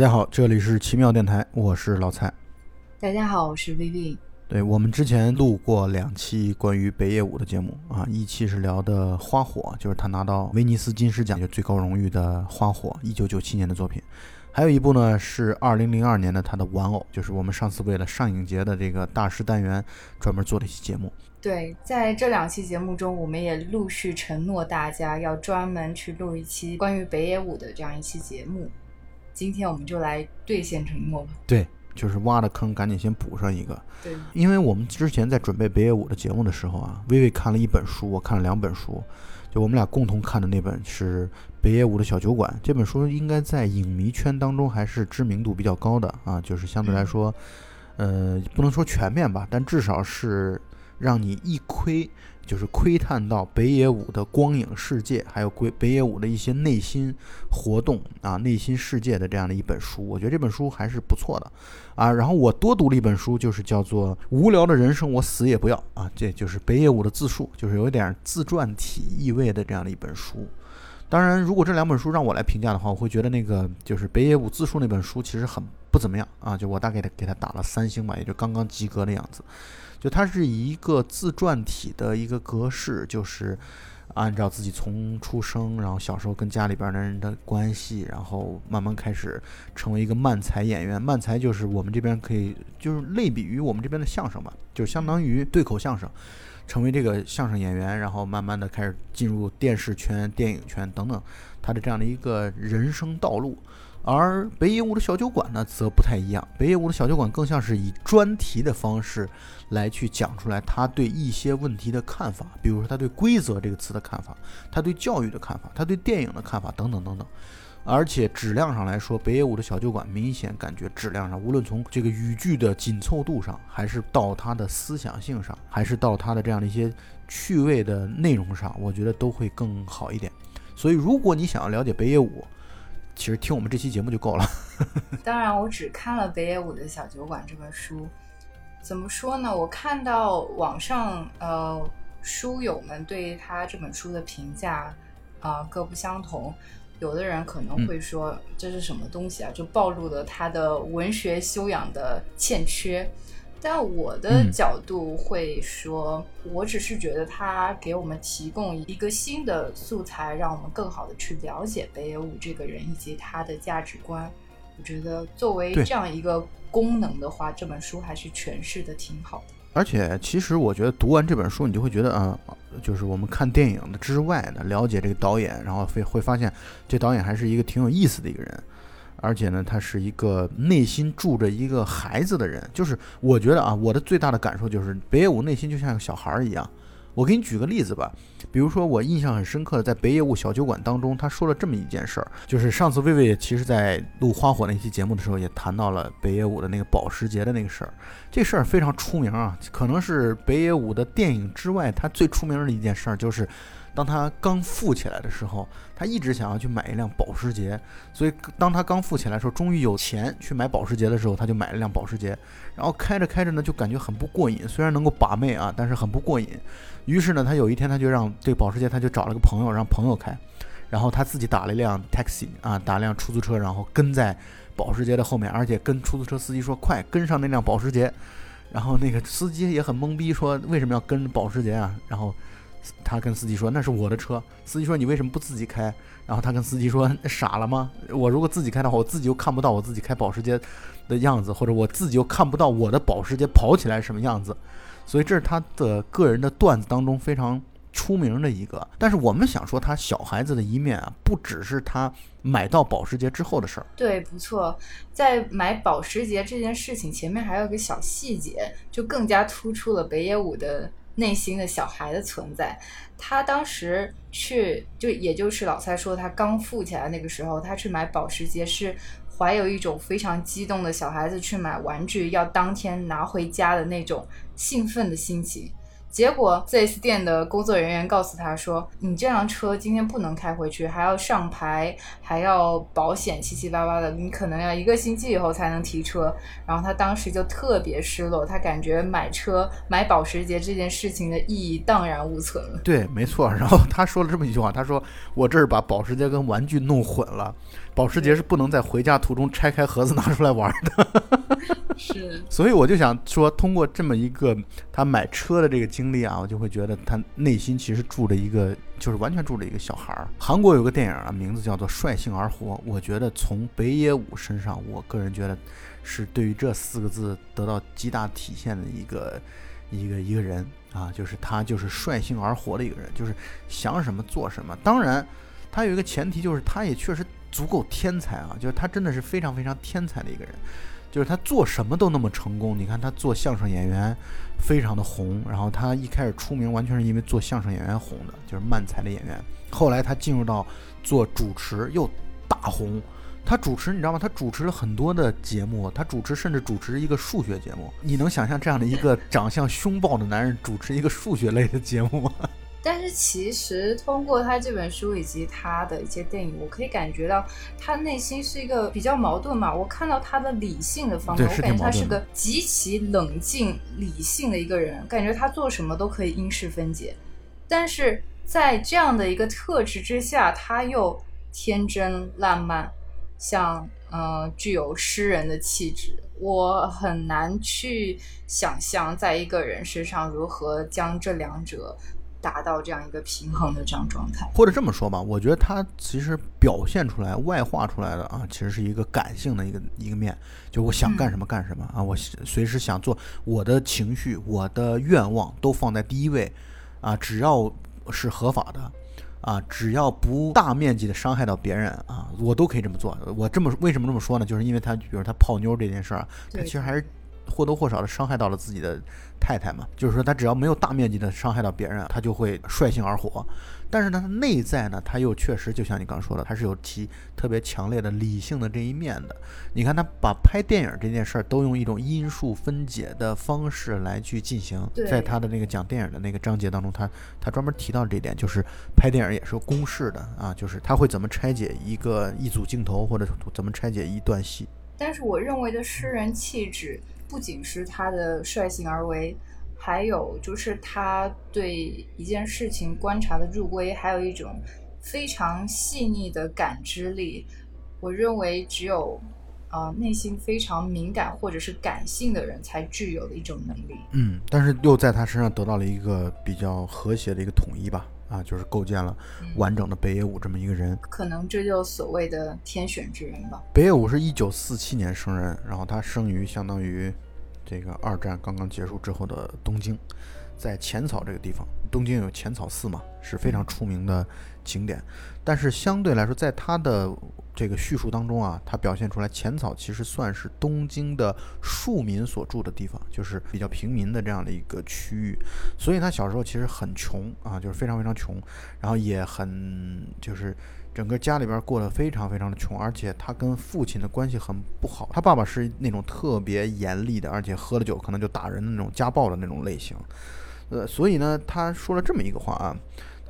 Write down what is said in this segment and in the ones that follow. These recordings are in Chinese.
大家好，这里是奇妙电台，我是老蔡。大家好，我是 Vivi。对我们之前录过两期关于北野武的节目啊，一期是聊的《花火》，就是他拿到威尼斯金狮奖就最高荣誉的《花火》，一九九七年的作品。还有一部呢是二零零二年的他的《玩偶》，就是我们上次为了上影节的这个大师单元专门做的一期节目。对，在这两期节目中，我们也陆续承诺大家要专门去录一期关于北野武的这样一期节目。今天我们就来兑现承诺吧。对。就是挖的坑，赶紧先补上一个。对，因为我们之前在准备北野武的节目的时候啊，微微看了一本书，我看了两本书，就我们俩共同看的那本是北野武的小酒馆。这本书应该在影迷圈当中还是知名度比较高的啊，就是相对来说，呃，不能说全面吧，但至少是让你一窥。就是窥探到北野武的光影世界，还有北北野武的一些内心活动啊，内心世界的这样的一本书，我觉得这本书还是不错的啊。然后我多读了一本书，就是叫做《无聊的人生我死也不要》啊，这就是北野武的自述，就是有一点自传体意味的这样的一本书。当然，如果这两本书让我来评价的话，我会觉得那个就是北野武自述那本书其实很不怎么样啊，就我大概给他打了三星吧，也就刚刚及格的样子。就它是一个自传体的一个格式，就是按照自己从出生，然后小时候跟家里边的人的关系，然后慢慢开始成为一个慢才演员。慢才就是我们这边可以就是类比于我们这边的相声吧，就相当于对口相声，成为这个相声演员，然后慢慢的开始进入电视圈、电影圈等等，他的这样的一个人生道路。而北野武的小酒馆呢，则不太一样。北野武的小酒馆更像是以专题的方式来去讲出来他对一些问题的看法，比如说他对“规则”这个词的看法，他对教育的看法，他对电影的看法等等等等。而且质量上来说，北野武的小酒馆明显感觉质量上，无论从这个语句的紧凑度上，还是到他的思想性上，还是到他的这样的一些趣味的内容上，我觉得都会更好一点。所以，如果你想要了解北野武，其实听我们这期节目就够了。当然，我只看了北野武的小酒馆这本书。怎么说呢？我看到网上呃书友们对他这本书的评价啊各不相同。有的人可能会说这是什么东西啊，就暴露了他的文学修养的欠缺。但我的角度会说，我只是觉得他给我们提供一个新的素材，让我们更好的去了解北野武这个人以及他的价值观。我觉得作为这样一个功能的话，这本书还是诠释的挺好的。而且，其实我觉得读完这本书，你就会觉得，啊，就是我们看电影的之外的了解这个导演，然后会会发现，这导演还是一个挺有意思的一个人。而且呢，他是一个内心住着一个孩子的人。就是我觉得啊，我的最大的感受就是北野武内心就像个小孩儿一样。我给你举个例子吧，比如说我印象很深刻的，在北野武小酒馆当中，他说了这么一件事儿，就是上次薇薇其实在录花火那期节目的时候，也谈到了北野武的那个保时捷的那个事儿。这事儿非常出名啊，可能是北野武的电影之外，他最出名的一件事儿就是。当他刚富起来的时候，他一直想要去买一辆保时捷，所以当他刚富起来的时候，终于有钱去买保时捷的时候，他就买了辆保时捷，然后开着开着呢，就感觉很不过瘾，虽然能够把妹啊，但是很不过瘾。于是呢，他有一天他就让这保时捷，他就找了个朋友让朋友开，然后他自己打了一辆 taxi 啊，打辆出租车，然后跟在保时捷的后面，而且跟出租车司机说快跟上那辆保时捷，然后那个司机也很懵逼，说为什么要跟保时捷啊？然后。他跟司机说：“那是我的车。”司机说：“你为什么不自己开？”然后他跟司机说：“傻了吗？我如果自己开的话，我自己又看不到我自己开保时捷的样子，或者我自己又看不到我的保时捷跑起来什么样子。”所以这是他的个人的段子当中非常出名的一个。但是我们想说他小孩子的一面啊，不只是他买到保时捷之后的事儿。对，不错，在买保时捷这件事情前面还有个小细节，就更加突出了北野武的。内心的小孩的存在，他当时去就也就是老蔡说他刚富起来那个时候，他去买保时捷是怀有一种非常激动的小孩子去买玩具要当天拿回家的那种兴奋的心情。结果 4S 店的工作人员告诉他说：“你这辆车今天不能开回去，还要上牌，还要保险，七七八八的，你可能要一个星期以后才能提车。”然后他当时就特别失落，他感觉买车买保时捷这件事情的意义荡然无存了。对，没错。然后他说了这么一句话：“他说我这儿把保时捷跟玩具弄混了，保时捷是不能在回家途中拆开盒子拿出来玩的。”是，所以我就想说，通过这么一个他买车的这个经经历啊，我就会觉得他内心其实住着一个，就是完全住着一个小孩儿。韩国有个电影啊，名字叫做《率性而活》，我觉得从北野武身上，我个人觉得是对于这四个字得到极大体现的一个一个一个人啊，就是他就是率性而活的一个人，就是想什么做什么。当然，他有一个前提，就是他也确实足够天才啊，就是他真的是非常非常天才的一个人。就是他做什么都那么成功，你看他做相声演员，非常的红。然后他一开始出名完全是因为做相声演员红的，就是慢才的演员。后来他进入到做主持又大红。他主持你知道吗？他主持了很多的节目，他主持甚至主持一个数学节目。你能想象这样的一个长相凶暴的男人主持一个数学类的节目吗？但是其实通过他这本书以及他的一些电影，我可以感觉到他内心是一个比较矛盾嘛。我看到他的理性的方面，我感觉他是个极其冷静理性的一个人，感觉他做什么都可以因事分解。但是在这样的一个特质之下，他又天真烂漫，像呃具有诗人的气质。我很难去想象在一个人身上如何将这两者。达到这样一个平衡的这样状态，或者这么说吧，我觉得他其实表现出来、外化出来的啊，其实是一个感性的一个一个面，就我想干什么干什么啊，我随时想做，我的情绪、我的愿望都放在第一位啊，只要是合法的啊，只要不大面积的伤害到别人啊，我都可以这么做。我这么为什么这么说呢？就是因为他，比如他泡妞这件事儿，他其实还是。或多或少的伤害到了自己的太太嘛，就是说他只要没有大面积的伤害到别人，他就会率性而活。但是呢，他内在呢，他又确实就像你刚刚说的，他是有其特别强烈的理性的这一面的。你看他把拍电影这件事儿都用一种因数分解的方式来去进行，在他的那个讲电影的那个章节当中，他他专门提到这一点，就是拍电影也是有公式的啊，就是他会怎么拆解一个一组镜头，或者怎么拆解一段戏。但是我认为的诗人气质。不仅是他的率性而为，还有就是他对一件事情观察的入微，还有一种非常细腻的感知力。我认为只有啊内心非常敏感或者是感性的人才具有的一种能力。嗯，但是又在他身上得到了一个比较和谐的一个统一吧。啊，就是构建了完整的北野武这么一个人，可能这就所谓的天选之人吧。北野武是一九四七年生人，然后他生于相当于这个二战刚刚结束之后的东京，在浅草这个地方，东京有浅草寺嘛，是非常出名的景点。但是相对来说，在他的这个叙述当中啊，他表现出来浅草其实算是东京的庶民所住的地方，就是比较平民的这样的一个区域。所以他小时候其实很穷啊，就是非常非常穷，然后也很就是整个家里边过得非常非常的穷，而且他跟父亲的关系很不好。他爸爸是那种特别严厉的，而且喝了酒可能就打人的那种家暴的那种类型。呃，所以呢，他说了这么一个话啊。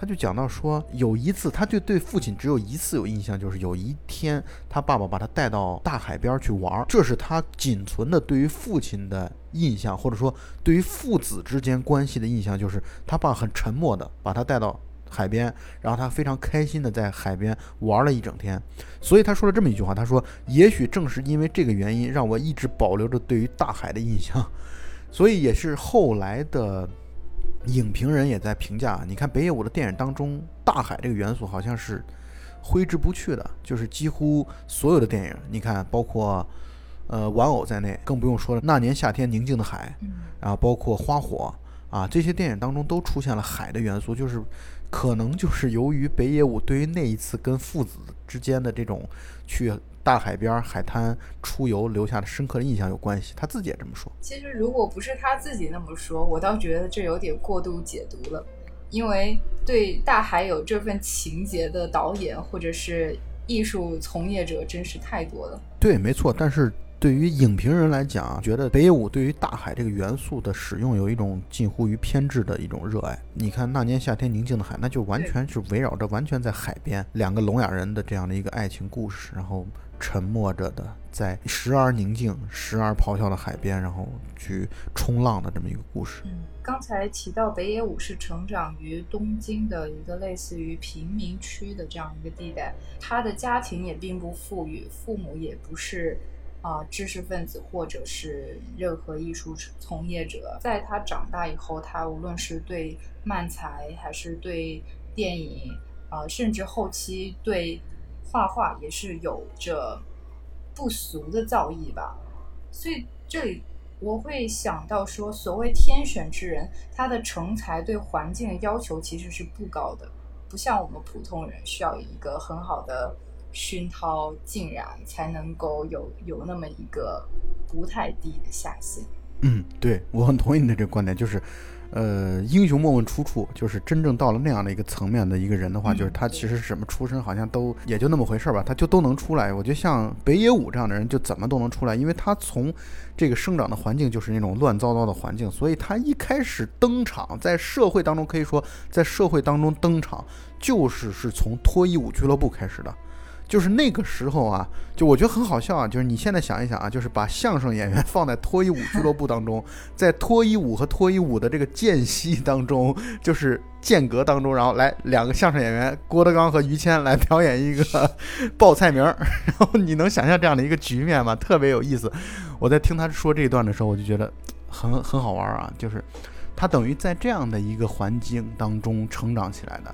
他就讲到说，有一次，他就对父亲只有一次有印象，就是有一天他爸爸把他带到大海边去玩，这是他仅存的对于父亲的印象，或者说对于父子之间关系的印象，就是他爸很沉默的把他带到海边，然后他非常开心的在海边玩了一整天。所以他说了这么一句话，他说：“也许正是因为这个原因，让我一直保留着对于大海的印象。”所以也是后来的。影评人也在评价，你看北野武的电影当中，大海这个元素好像是挥之不去的，就是几乎所有的电影，你看，包括呃玩偶在内，更不用说了。那年夏天宁静的海，然后包括花火啊，这些电影当中都出现了海的元素，就是可能就是由于北野武对于那一次跟父子之间的这种去。大海边海滩出游留下的深刻的印象有关系，他自己也这么说。其实如果不是他自己那么说，我倒觉得这有点过度解读了。因为对大海有这份情节的导演或者是艺术从业者真是太多了。对，没错。但是对于影评人来讲，觉得北野武对于大海这个元素的使用有一种近乎于偏执的一种热爱。你看那年夏天宁静的海，那就完全是围绕着完全在海边两个聋哑人的这样的一个爱情故事，然后沉默着的在时而宁静、时而咆哮的海边，然后去冲浪的这么一个故事。嗯，刚才提到北野武是成长于东京的一个类似于贫民区的这样一个地带，他的家庭也并不富裕，父母也不是。啊，知识分子或者是任何艺术从业者，在他长大以后，他无论是对漫才，还是对电影，啊，甚至后期对画画，也是有着不俗的造诣吧。所以这里我会想到说，所谓天选之人，他的成才对环境的要求其实是不高的，不像我们普通人需要一个很好的。熏陶浸染，才能够有有那么一个不太低的下限。嗯，对我很同意你的这个观点，就是，呃，英雄莫问出处，就是真正到了那样的一个层面的一个人的话，就是他其实什么出身好像都也就那么回事吧，他就都能出来。我觉得像北野武这样的人就怎么都能出来，因为他从这个生长的环境就是那种乱糟糟的环境，所以他一开始登场在社会当中，可以说在社会当中登场，就是是从脱衣舞俱乐部开始的。就是那个时候啊，就我觉得很好笑啊。就是你现在想一想啊，就是把相声演员放在脱衣舞俱乐部当中，在脱衣舞和脱衣舞的这个间隙当中，就是间隔当中，然后来两个相声演员郭德纲和于谦来表演一个 报菜名，然后你能想象这样的一个局面吗？特别有意思。我在听他说这一段的时候，我就觉得很很好玩啊。就是他等于在这样的一个环境当中成长起来的，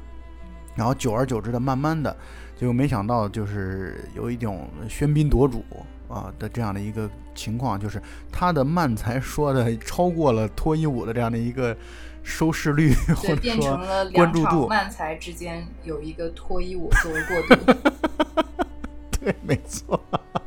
然后久而久之的，慢慢的。结果没想到，就是有一种喧宾夺主啊的这样的一个情况，就是他的漫才说的超过了脱衣舞的这样的一个收视率，或者说关注度。漫才之间有一个脱衣舞作为过渡。对，没错，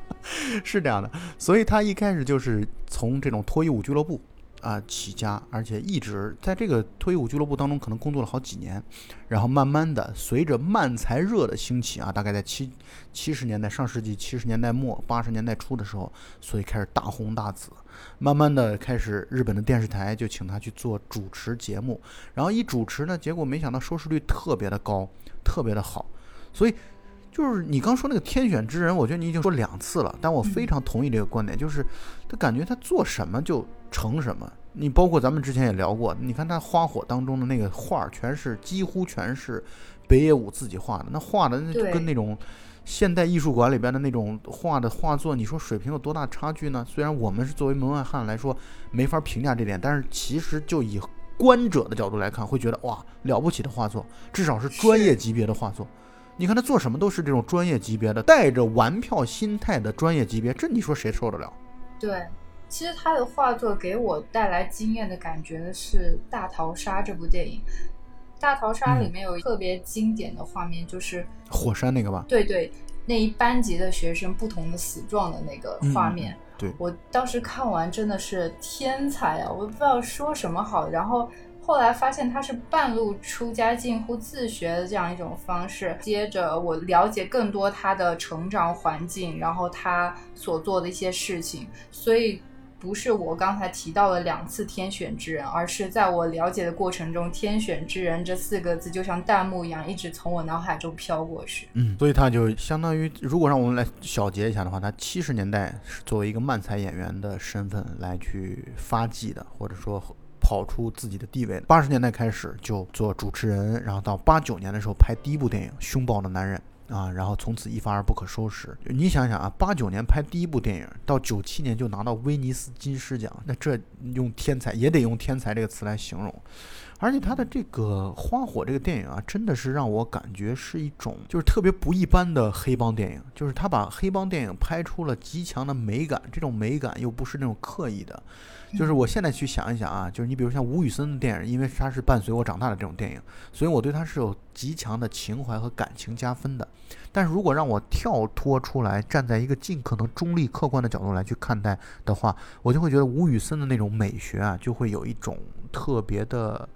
是这样的。所以他一开始就是从这种脱衣舞俱乐部。啊，起家，而且一直在这个脱衣舞俱乐部当中，可能工作了好几年，然后慢慢的，随着漫才热的兴起啊，大概在七七十年代，上世纪七十年代末八十年代初的时候，所以开始大红大紫，慢慢的开始日本的电视台就请他去做主持节目，然后一主持呢，结果没想到收视率特别的高，特别的好，所以。就是你刚说那个天选之人，我觉得你已经说两次了，但我非常同意这个观点，就是他感觉他做什么就成什么。你包括咱们之前也聊过，你看他花火当中的那个画，全是几乎全是北野武自己画的，那画的那就跟那种现代艺术馆里边的那种画的画作，你说水平有多大差距呢？虽然我们是作为门外汉来说没法评价这点，但是其实就以观者的角度来看，会觉得哇了不起的画作，至少是专业级别的画作。你看他做什么都是这种专业级别的，带着玩票心态的专业级别，这你说谁受得了？对，其实他的画作给我带来惊艳的感觉的是《大逃杀》这部电影，《大逃杀》里面有特别经典的画面，就是火山那个吧？对对，那一班级的学生不同的死状的那个画面。对，我当时看完真的是天才啊！我不知道说什么好，然后。后来发现他是半路出家、近乎自学的这样一种方式。接着我了解更多他的成长环境，然后他所做的一些事情。所以不是我刚才提到了两次“天选之人”，而是在我了解的过程中，“天选之人”这四个字就像弹幕一样，一直从我脑海中飘过去。嗯，所以他就相当于，如果让我们来小结一下的话，他七十年代是作为一个漫才演员的身份来去发迹的，或者说。跑出自己的地位。八十年代开始就做主持人，然后到八九年的时候拍第一部电影《凶暴的男人》啊，然后从此一发而不可收拾。你想想啊，八九年拍第一部电影，到九七年就拿到威尼斯金狮奖，那这用天才也得用天才这个词来形容。而且他的这个花火这个电影啊，真的是让我感觉是一种就是特别不一般的黑帮电影，就是他把黑帮电影拍出了极强的美感，这种美感又不是那种刻意的。就是我现在去想一想啊，就是你比如像吴宇森的电影，因为他是伴随我长大的这种电影，所以我对他是有极强的情怀和感情加分的。但是如果让我跳脱出来，站在一个尽可能中立客观的角度来去看待的话，我就会觉得吴宇森的那种美学啊，就会有一种特别的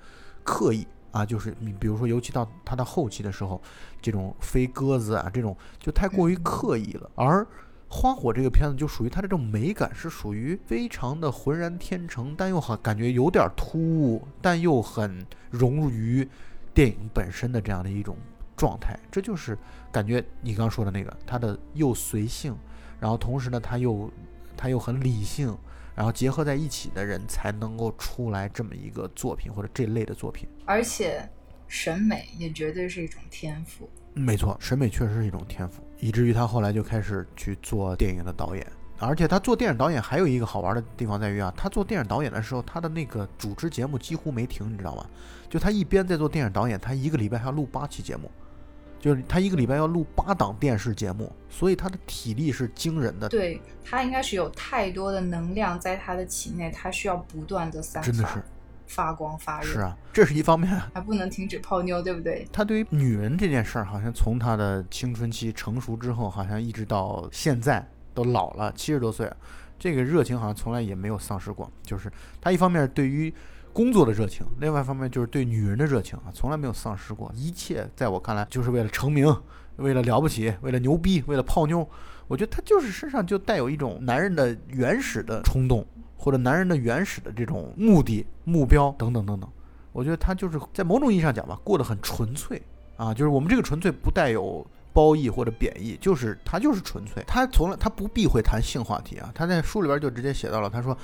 刻意啊，就是你比如说，尤其到他的后期的时候，这种飞鸽子啊，这种就太过于刻意了。而花火这个片子就属于它这种美感是属于非常的浑然天成，但又好感觉有点突兀，但又很融入于电影本身的这样的一种状态。这就是感觉你刚说的那个，它的又随性，然后同时呢，它又它又很理性，然后结合在一起的人才能够出来这么一个作品或者这类的作品。而且审美也绝对是一种天赋。没错，审美确实是一种天赋，以至于他后来就开始去做电影的导演。而且他做电影导演还有一个好玩的地方在于啊，他做电影导演的时候，他的那个主持节目几乎没停，你知道吗？就他一边在做电影导演，他一个礼拜还要录八期节目，就是他一个礼拜要录八档电视节目，所以他的体力是惊人的。对他应该是有太多的能量在他的体内，他需要不断的散发。真的是。发光发热是啊，这是一方面，还不能停止泡妞，对不对？他对于女人这件事儿，好像从他的青春期成熟之后，好像一直到现在都老了七十多岁，这个热情好像从来也没有丧失过。就是他一方面对于工作的热情，另外一方面就是对女人的热情啊，从来没有丧失过。一切在我看来，就是为了成名，为了了不起，为了牛逼，为了泡妞。我觉得他就是身上就带有一种男人的原始的冲动。或者男人的原始的这种目的、目标等等等等，我觉得他就是在某种意义上讲吧，过得很纯粹啊。就是我们这个纯粹不带有褒义或者贬义，就是他就是纯粹。他从来他不避讳谈性话题啊。他在书里边就直接写到了，他说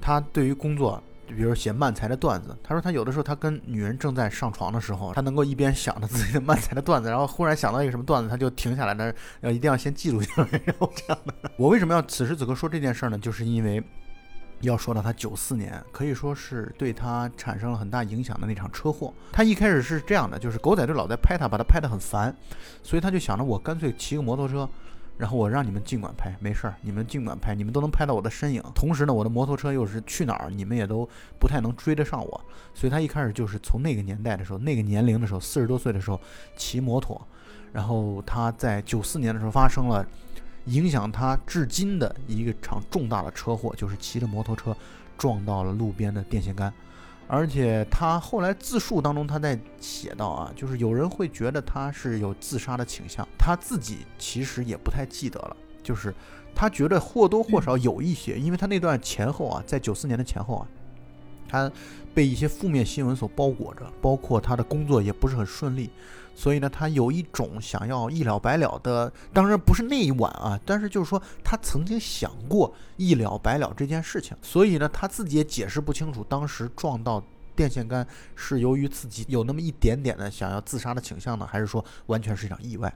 他对于工作，就比如写漫才的段子，他说他有的时候他跟女人正在上床的时候，他能够一边想着自己的漫才的段子，然后忽然想到一个什么段子，他就停下来，那要一定要先记录下来，然后这样的。我为什么要此时此刻说这件事呢？就是因为。要说到他九四年，可以说是对他产生了很大影响的那场车祸。他一开始是这样的，就是狗仔队老在拍他，把他拍得很烦，所以他就想着我干脆骑个摩托车，然后我让你们尽管拍，没事儿，你们尽管拍，你们都能拍到我的身影。同时呢，我的摩托车又是去哪儿，你们也都不太能追得上我。所以他一开始就是从那个年代的时候，那个年龄的时候，四十多岁的时候骑摩托。然后他在九四年的时候发生了。影响他至今的一个场重大的车祸，就是骑着摩托车撞到了路边的电线杆，而且他后来自述当中，他在写到啊，就是有人会觉得他是有自杀的倾向，他自己其实也不太记得了，就是他觉得或多或少有一些，因为他那段前后啊，在九四年的前后啊，他被一些负面新闻所包裹着，包括他的工作也不是很顺利。所以呢，他有一种想要一了百了的，当然不是那一晚啊，但是就是说他曾经想过一了百了这件事情。所以呢，他自己也解释不清楚，当时撞到电线杆是由于自己有那么一点点的想要自杀的倾向呢，还是说完全是一场意外？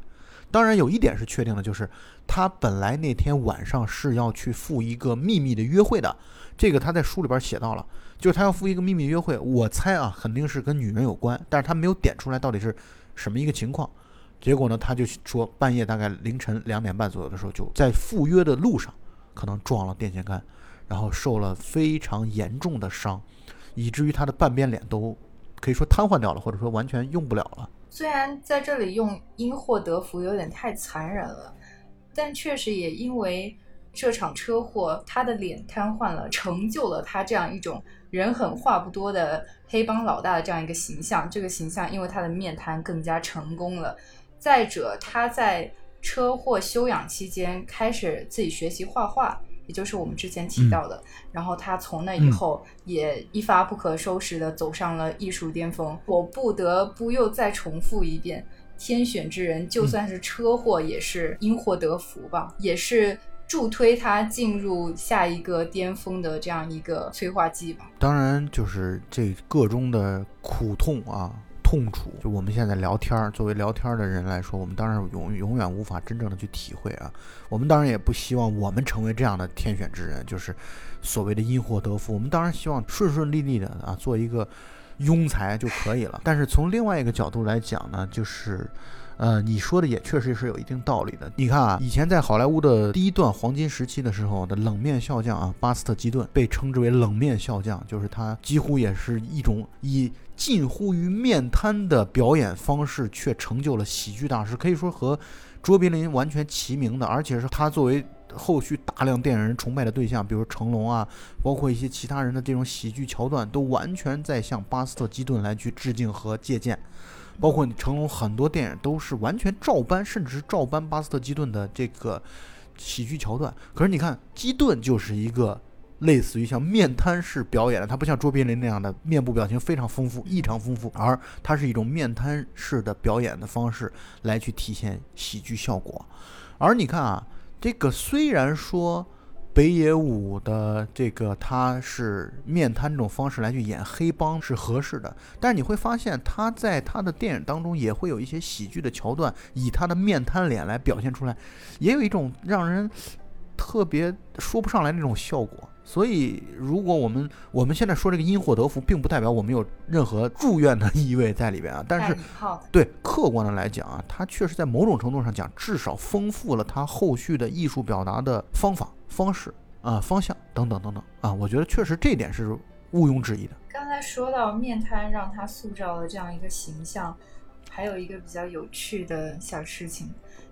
当然有一点是确定的，就是他本来那天晚上是要去赴一个秘密的约会的，这个他在书里边写到了，就是他要赴一个秘密约会。我猜啊，肯定是跟女人有关，但是他没有点出来到底是。什么一个情况？结果呢？他就说半夜大概凌晨两点半左右的时候，就在赴约的路上，可能撞了电线杆，然后受了非常严重的伤，以至于他的半边脸都可以说瘫痪掉了，或者说完全用不了了。虽然在这里用因祸得福有点太残忍了，但确实也因为这场车祸，他的脸瘫痪了，成就了他这样一种。人狠话不多的黑帮老大的这样一个形象，这个形象因为他的面瘫更加成功了。再者，他在车祸休养期间开始自己学习画画，也就是我们之前提到的。然后他从那以后也一发不可收拾的走上了艺术巅峰。我不得不又再重复一遍：天选之人，就算是车祸也是因祸得福吧，也是。助推他进入下一个巅峰的这样一个催化剂吧。当然，就是这个中的苦痛啊、痛楚，就我们现在聊天儿，作为聊天儿的人来说，我们当然永永远无法真正的去体会啊。我们当然也不希望我们成为这样的天选之人，就是所谓的因祸得福。我们当然希望顺顺利利的啊，做一个庸才就可以了。但是从另外一个角度来讲呢，就是。呃，你说的也确实是有一定道理的。你看啊，以前在好莱坞的第一段黄金时期的时候的冷面笑匠啊，巴斯特基顿被称之为冷面笑匠，就是他几乎也是一种以近乎于面瘫的表演方式，却成就了喜剧大师，可以说和卓别林完全齐名的。而且是他作为后续大量电影人崇拜的对象，比如成龙啊，包括一些其他人的这种喜剧桥段，都完全在向巴斯特基顿来去致敬和借鉴。包括成龙很多电影都是完全照搬，甚至是照搬巴斯特基顿的这个喜剧桥段。可是你看，基顿就是一个类似于像面瘫式表演的，他不像卓别林那样的面部表情非常丰富、异常丰富，而它是一种面瘫式的表演的方式来去体现喜剧效果。而你看啊，这个虽然说。北野武的这个他是面瘫这种方式来去演黑帮是合适的，但是你会发现他在他的电影当中也会有一些喜剧的桥段，以他的面瘫脸来表现出来，也有一种让人特别说不上来那种效果。所以，如果我们我们现在说这个因祸得福，并不代表我们有任何祝愿的意味在里边啊。但是，对客观的来讲啊，它确实在某种程度上讲，至少丰富了他后续的艺术表达的方法。方式啊，方向等等等等啊，我觉得确实这点是毋庸置疑的。刚才说到面瘫让他塑造了这样一个形象，还有一个比较有趣的小事情，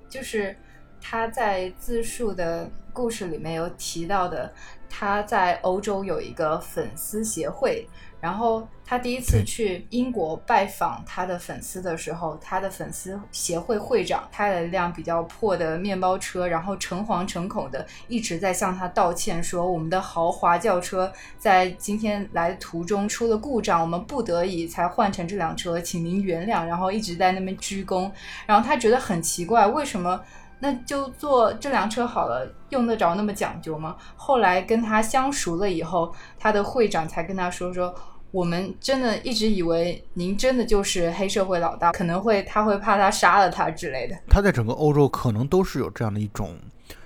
就是他在自述的故事里面有提到的，他在欧洲有一个粉丝协会。然后他第一次去英国拜访他的粉丝的时候，他的粉丝协会会长开了一辆比较破的面包车，然后诚惶诚恐的一直在向他道歉，说我们的豪华轿车在今天来途中出了故障，我们不得已才换成这辆车，请您原谅。然后一直在那边鞠躬，然后他觉得很奇怪，为什么？那就坐这辆车好了，用得着那么讲究吗？后来跟他相熟了以后，他的会长才跟他说说，我们真的一直以为您真的就是黑社会老大，可能会他会怕他杀了他之类的。他在整个欧洲可能都是有这样的一种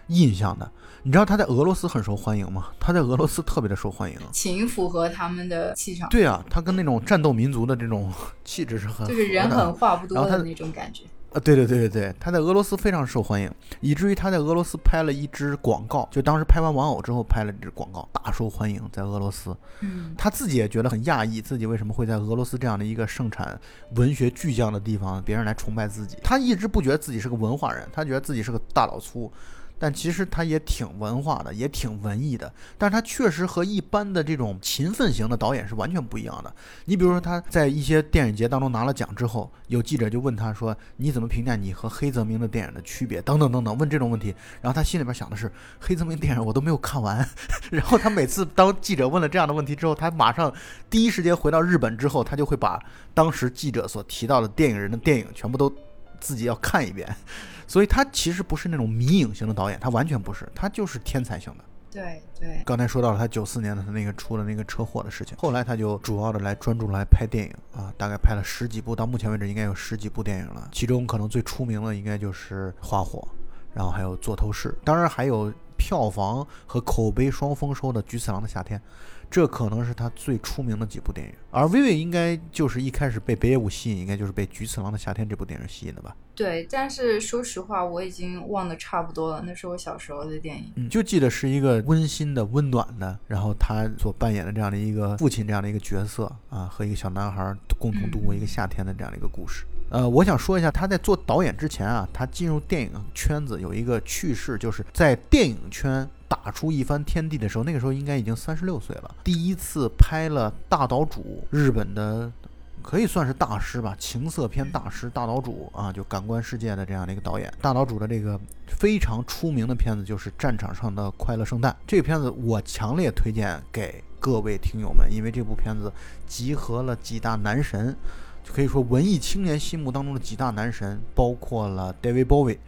印象的。你知道他在俄罗斯很受欢迎吗？他在俄罗斯特别的受欢迎，挺符合他们的气场。对啊，他跟那种战斗民族的这种气质是很就是人狠话不多的那种感觉。啊，对对对对对，他在俄罗斯非常受欢迎，以至于他在俄罗斯拍了一支广告，就当时拍完《玩偶》之后拍了一支广告，大受欢迎，在俄罗斯。嗯，他自己也觉得很讶异，自己为什么会在俄罗斯这样的一个盛产文学巨匠的地方，别人来崇拜自己。他一直不觉得自己是个文化人，他觉得自己是个大老粗。但其实他也挺文化的，也挺文艺的，但是他确实和一般的这种勤奋型的导演是完全不一样的。你比如说他在一些电影节当中拿了奖之后，有记者就问他说：“你怎么评价你和黑泽明的电影的区别？”等等等等，问这种问题。然后他心里边想的是，黑泽明电影我都没有看完。然后他每次当记者问了这样的问题之后，他马上第一时间回到日本之后，他就会把当时记者所提到的电影人的电影全部都自己要看一遍。所以他其实不是那种迷影型的导演，他完全不是，他就是天才型的。对对。刚才说到了他九四年的他那个出了那个车祸的事情，后来他就主要的来专注来拍电影啊，大概拍了十几部，到目前为止应该有十几部电影了。其中可能最出名的应该就是《花火》，然后还有《座头市》，当然还有票房和口碑双丰收的《菊次郎的夏天》。这可能是他最出名的几部电影，而薇薇应该就是一开始被北野武吸引，应该就是被《菊次郎的夏天》这部电影吸引的吧？对，但是说实话，我已经忘得差不多了，那是我小时候的电影。嗯，就记得是一个温馨的、温暖的，然后他所扮演的这样的一个父亲这样的一个角色啊，和一个小男孩共同度过一个夏天的这样的一个故事。呃，我想说一下，他在做导演之前啊，他进入电影圈子有一个趣事，就是在电影圈。打出一番天地的时候，那个时候应该已经三十六岁了。第一次拍了大岛主，日本的可以算是大师吧，情色片大师大岛主啊，就感官世界的这样的一个导演。大岛主的这个非常出名的片子就是《战场上的快乐圣诞》。这个片子我强烈推荐给各位听友们，因为这部片子集合了几大男神，就可以说文艺青年心目当中的几大男神，包括了 David Bowie。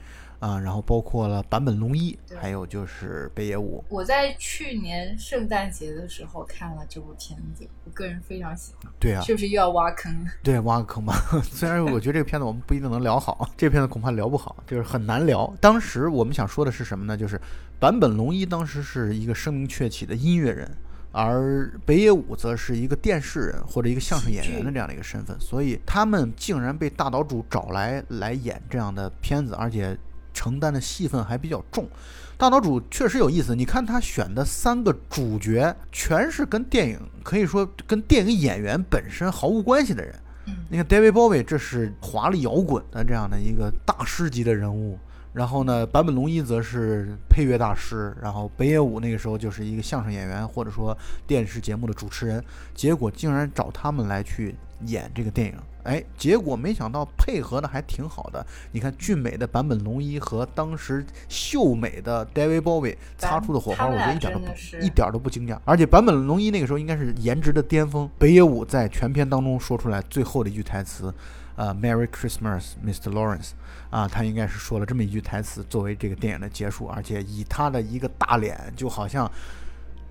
啊，然后包括了坂本龙一，还有就是北野武。我在去年圣诞节的时候看了这部片子，我个人非常喜欢。对啊，是不是又要挖坑？对，挖个坑吧。虽然我觉得这个片子我们不一定能聊好，这片子恐怕聊不好，就是很难聊。当时我们想说的是什么呢？就是坂本龙一当时是一个声名鹊起的音乐人，而北野武则是一个电视人或者一个相声演员的这样的一个身份，所以他们竟然被大岛主找来来演这样的片子，而且。承担的戏份还比较重，大岛主确实有意思。你看他选的三个主角，全是跟电影可以说跟电影演员本身毫无关系的人。嗯，你看 David Bowie，这是华丽摇滚的这样的一个大师级的人物，然后呢，坂本龙一则是配乐大师，然后北野武那个时候就是一个相声演员或者说电视节目的主持人，结果竟然找他们来去演这个电影，哎，结果没想到配合的还挺好的。你看俊美的坂本龙一和当时秀美的 David Bowie 擦出的火花，我觉得一点都不一点都不惊讶。而且坂本龙一那个时候应该是颜值的巅峰，北野武在全片当中说出来最后的一句台词。呃，Merry Christmas, Mr. Lawrence，啊，他应该是说了这么一句台词作为这个电影的结束，而且以他的一个大脸，就好像《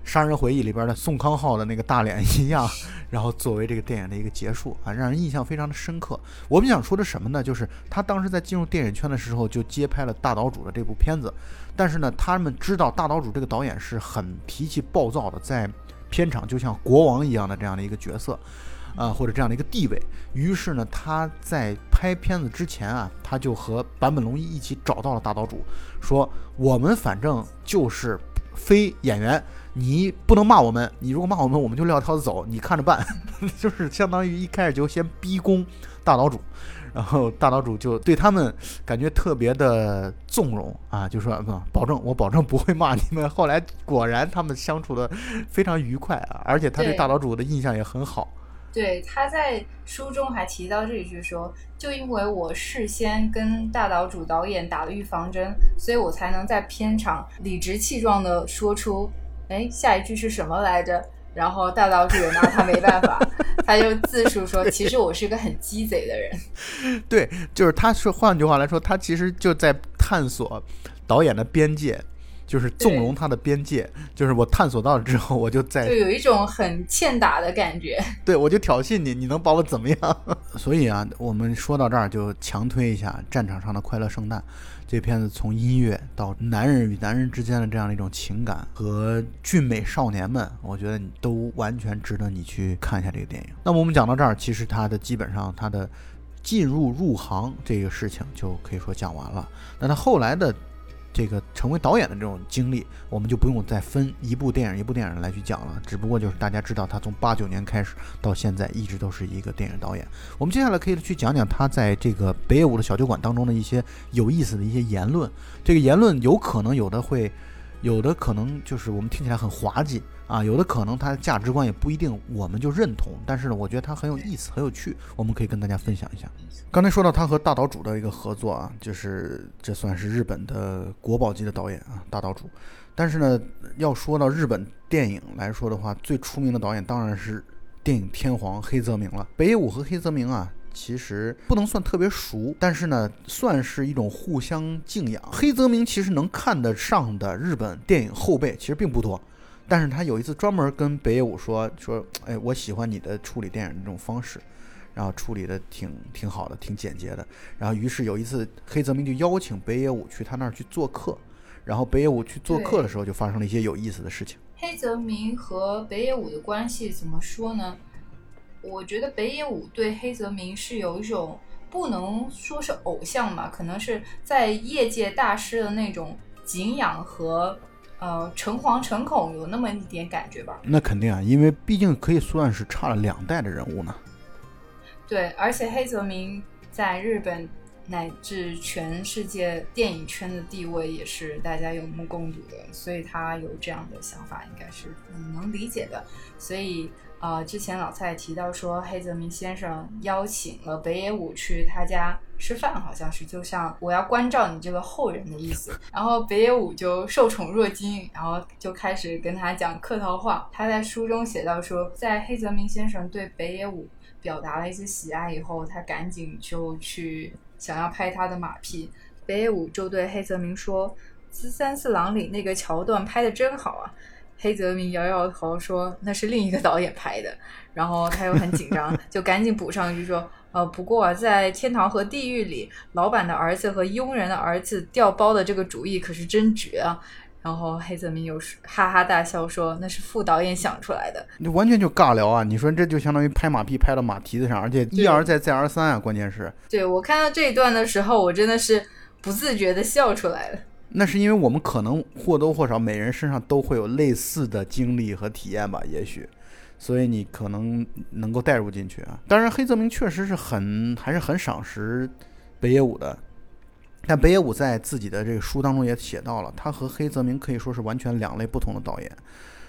杀人回忆》里边的宋康昊的那个大脸一样，然后作为这个电影的一个结束啊，让人印象非常的深刻。我们想说的什么呢？就是他当时在进入电影圈的时候就接拍了大岛主的这部片子，但是呢，他们知道大岛主这个导演是很脾气暴躁的，在片场就像国王一样的这样的一个角色。啊，或者这样的一个地位，于是呢，他在拍片子之前啊，他就和坂本龙一一起找到了大岛主，说我们反正就是非演员，你不能骂我们，你如果骂我们，我们就撂挑子走，你看着办，就是相当于一开始就先逼宫大岛主，然后大岛主就对他们感觉特别的纵容啊，就说不，保证我保证不会骂你们。后来果然他们相处的非常愉快啊，而且他对大岛主的印象也很好。对，他在书中还提到这一句说，就因为我事先跟大岛主导演打了预防针，所以我才能在片场理直气壮的说出，哎，下一句是什么来着？然后大岛主也拿他没办法，他就自述说，其实我是个很鸡贼的人。对，就是他说，换句话来说，他其实就在探索导演的边界。就是纵容他的边界，就是我探索到了之后，我就在就有一种很欠打的感觉。对，我就挑衅你，你能把我怎么样？所以啊，我们说到这儿就强推一下《战场上的快乐圣诞》这片子，从音乐到男人与男人之间的这样的一种情感和俊美少年们，我觉得你都完全值得你去看一下这个电影。那么我们讲到这儿，其实他的基本上他的进入入行这个事情就可以说讲完了。那他后来的。这个成为导演的这种经历，我们就不用再分一部电影一部电影来去讲了。只不过就是大家知道，他从八九年开始到现在，一直都是一个电影导演。我们接下来可以去讲讲他在这个北野武的小酒馆当中的一些有意思的一些言论。这个言论有可能有的会，有的可能就是我们听起来很滑稽。啊，有的可能他的价值观也不一定我们就认同，但是呢，我觉得他很有意思，很有趣，我们可以跟大家分享一下。刚才说到他和大岛主的一个合作啊，就是这算是日本的国宝级的导演啊，大岛主。但是呢，要说到日本电影来说的话，最出名的导演当然是电影天皇黑泽明了。北野武和黑泽明啊，其实不能算特别熟，但是呢，算是一种互相敬仰。黑泽明其实能看得上的日本电影后辈其实并不多。但是他有一次专门跟北野武说说，哎，我喜欢你的处理电影这种方式，然后处理的挺挺好的，挺简洁的。然后于是有一次黑泽明就邀请北野武去他那儿去做客，然后北野武去做客的时候就发生了一些有意思的事情。黑泽明和北野武的关系怎么说呢？我觉得北野武对黑泽明是有一种不能说是偶像吧，可能是在业界大师的那种敬仰和。呃，诚惶诚恐，有那么一点感觉吧？那肯定啊，因为毕竟可以算是差了两代的人物呢。对，而且黑泽明在日本乃至全世界电影圈的地位也是大家有目共睹的，所以他有这样的想法，应该是能理解的。所以。呃，之前老蔡提到说，黑泽明先生邀请了北野武去他家吃饭，好像是就像我要关照你这个后人的意思。然后北野武就受宠若惊，然后就开始跟他讲客套话。他在书中写到说，在黑泽明先生对北野武表达了一些喜爱以后，他赶紧就去想要拍他的马屁。北野武就对黑泽明说：“《三四郎》里那个桥段拍的真好啊。”黑泽明摇摇头说：“那是另一个导演拍的。”然后他又很紧张，就赶紧补上一句说：“呃，不过啊，在天堂和地狱里，老板的儿子和佣人的儿子调包的这个主意可是真绝啊！”然后黑泽明又是哈哈大笑说：“那是副导演想出来的。”你完全就尬聊啊！你说这就相当于拍马屁拍到马蹄子上，而且一而再再而三啊！关键是，对我看到这一段的时候，我真的是不自觉的笑出来了。那是因为我们可能或多或少每人身上都会有类似的经历和体验吧，也许，所以你可能能够带入进去啊。当然，黑泽明确实是很还是很赏识北野武的，但北野武在自己的这个书当中也写到了，他和黑泽明可以说是完全两类不同的导演。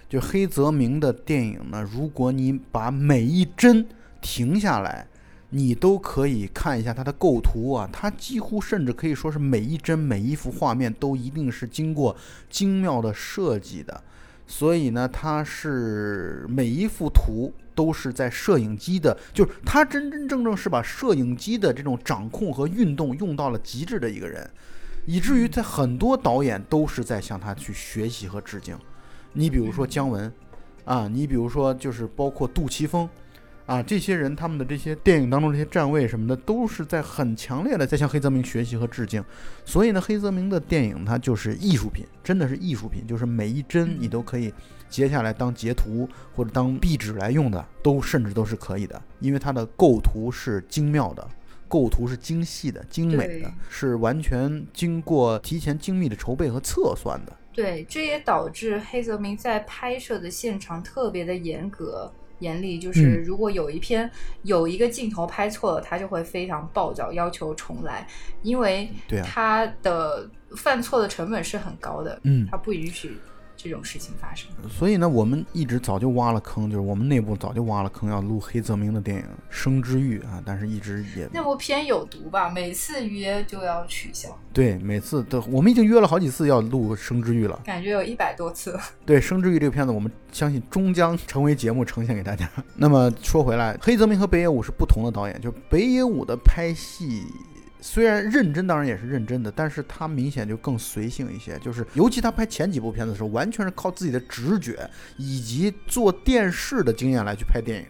就黑泽明的电影呢，如果你把每一帧停下来，你都可以看一下他的构图啊，他几乎甚至可以说是每一帧每一幅画面都一定是经过精妙的设计的。所以呢，他是每一幅图都是在摄影机的，就是他真真正正是把摄影机的这种掌控和运动用到了极致的一个人，以至于在很多导演都是在向他去学习和致敬。你比如说姜文，啊，你比如说就是包括杜琪峰。啊，这些人他们的这些电影当中这些站位什么的，都是在很强烈的在向黑泽明学习和致敬。所以呢，黑泽明的电影它就是艺术品，真的是艺术品，就是每一帧你都可以截下来当截图或者当壁纸来用的，都甚至都是可以的，因为它的构图是精妙的，构图是精细的、精美的，是完全经过提前精密的筹备和测算的。对，这也导致黑泽明在拍摄的现场特别的严格。严厉就是，如果有一篇有一个镜头拍错了，他就会非常暴躁，要求重来，因为他的犯错的成本是很高的，嗯，他不允许。这种事情发生，所以呢，我们一直早就挖了坑，就是我们内部早就挖了坑，要录黑泽明的电影《生之欲》啊，但是一直也那部片有毒吧？每次约就要取消。对，每次都我们已经约了好几次要录《生之欲》了，感觉有一百多次。对，《生之欲》这个片子，我们相信终将成为节目呈现给大家。那么说回来，黑泽明和北野武是不同的导演，就北野武的拍戏。虽然认真，当然也是认真的，但是他明显就更随性一些。就是，尤其他拍前几部片子的时候，完全是靠自己的直觉以及做电视的经验来去拍电影。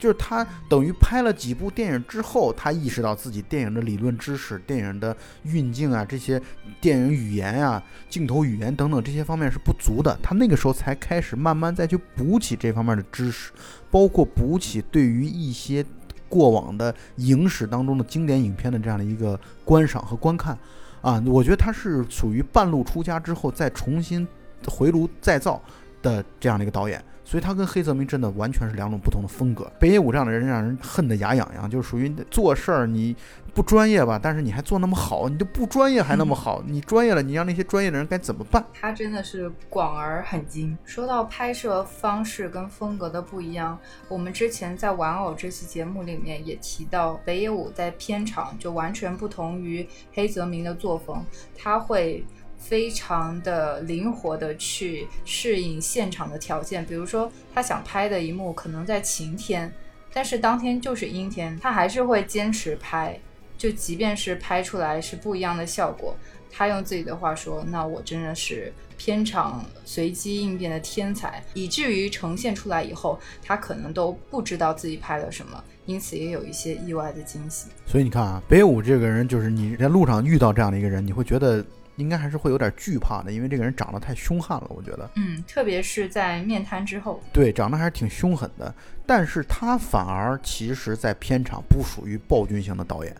就是他等于拍了几部电影之后，他意识到自己电影的理论知识、电影的运镜啊，这些电影语言呀、镜头语言等等这些方面是不足的。他那个时候才开始慢慢再去补起这方面的知识，包括补起对于一些。过往的影史当中的经典影片的这样的一个观赏和观看，啊，我觉得他是属于半路出家之后再重新回炉再造的这样的一个导演。所以他跟黑泽明真的完全是两种不同的风格。北野武这样的人让人恨得牙痒痒，就是属于做事儿你不专业吧，但是你还做那么好，你就不专业还那么好，你专业了，你让那些专业的人该怎么办？他真的是广而很精。说到拍摄方式跟风格的不一样，我们之前在玩偶这期节目里面也提到，北野武在片场就完全不同于黑泽明的作风，他会。非常的灵活的去适应现场的条件，比如说他想拍的一幕可能在晴天，但是当天就是阴天，他还是会坚持拍，就即便是拍出来是不一样的效果，他用自己的话说：“那我真的是片场随机应变的天才，以至于呈现出来以后，他可能都不知道自己拍了什么，因此也有一些意外的惊喜。”所以你看啊，北舞这个人就是你在路上遇到这样的一个人，你会觉得。应该还是会有点惧怕的，因为这个人长得太凶悍了，我觉得。嗯，特别是在面瘫之后。对，长得还是挺凶狠的，但是他反而其实，在片场不属于暴君型的导演，